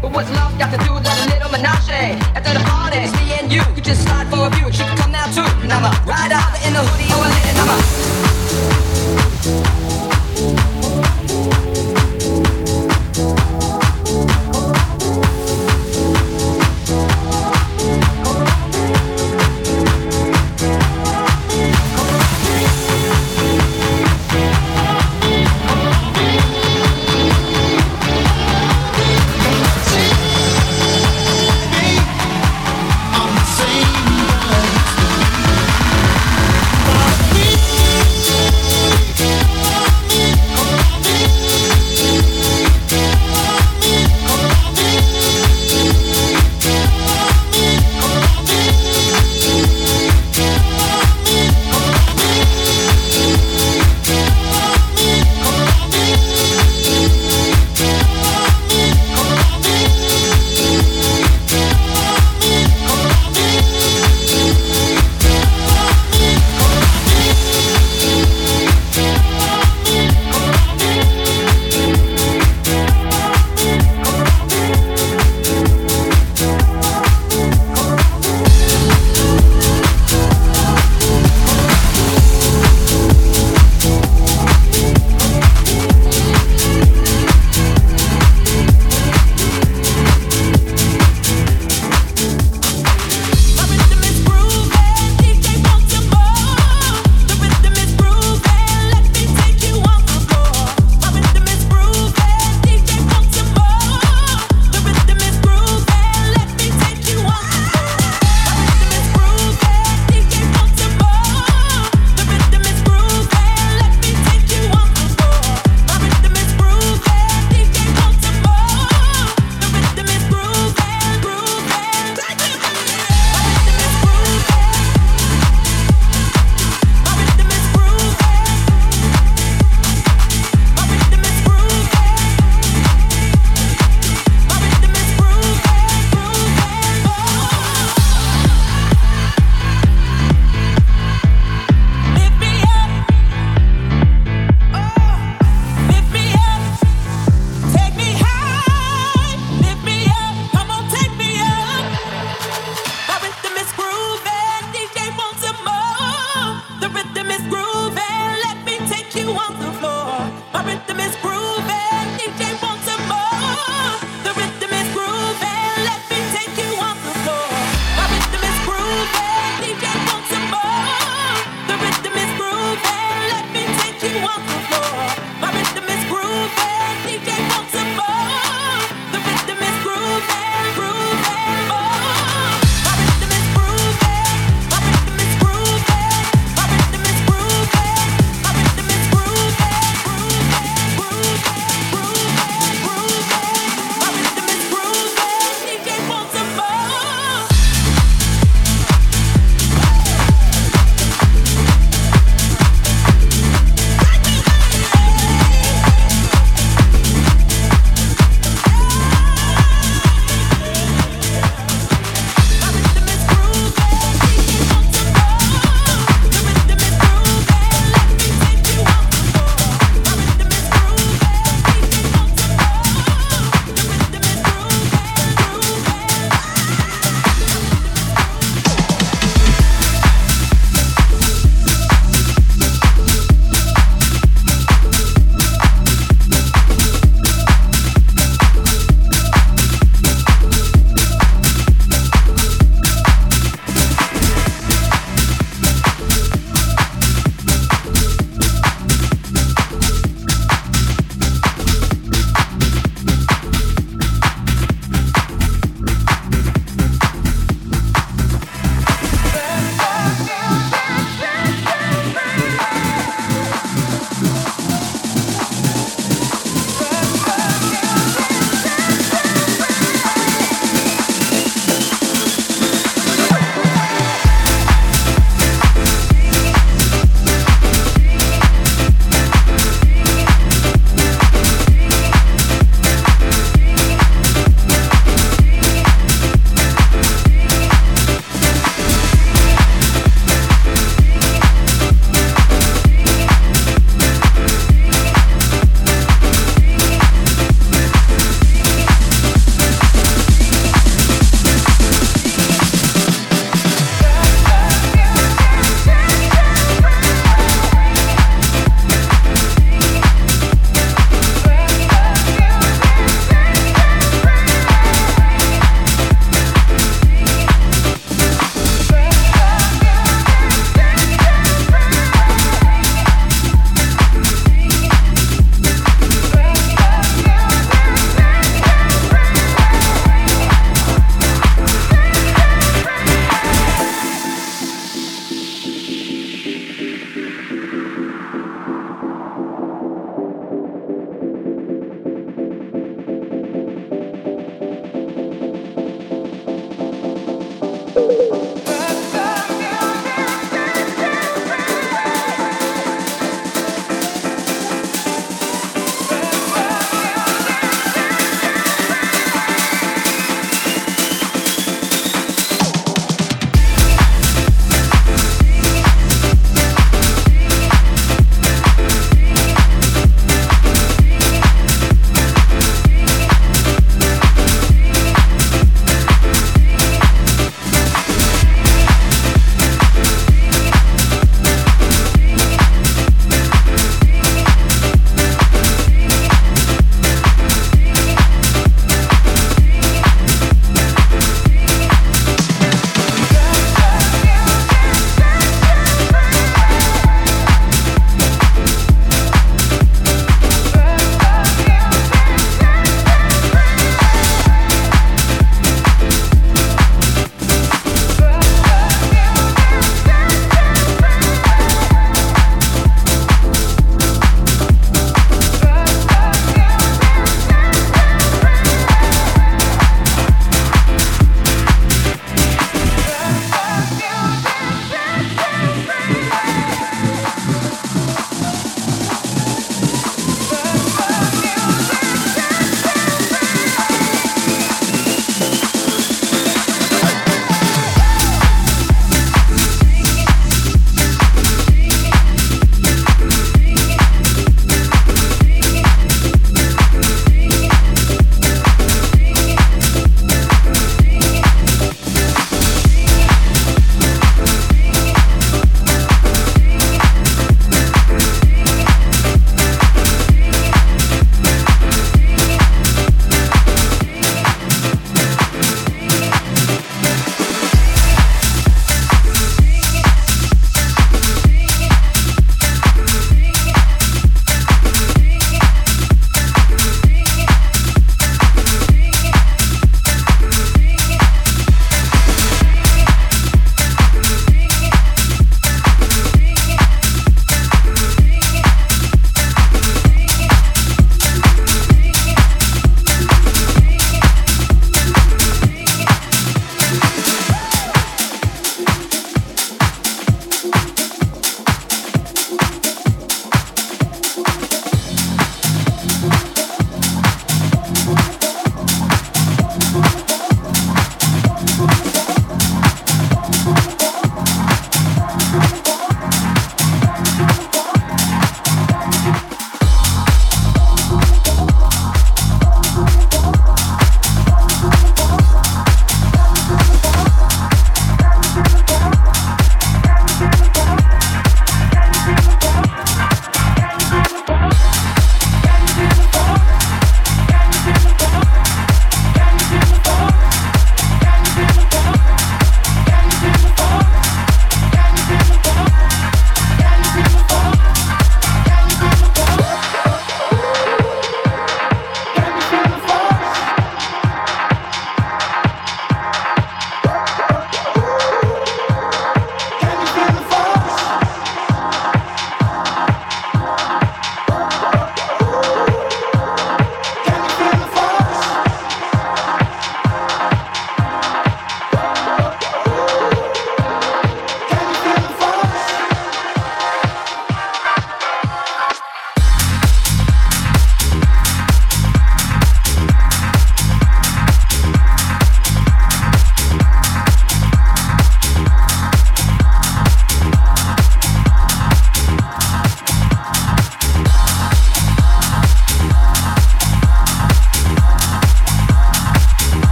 but what's love got to do with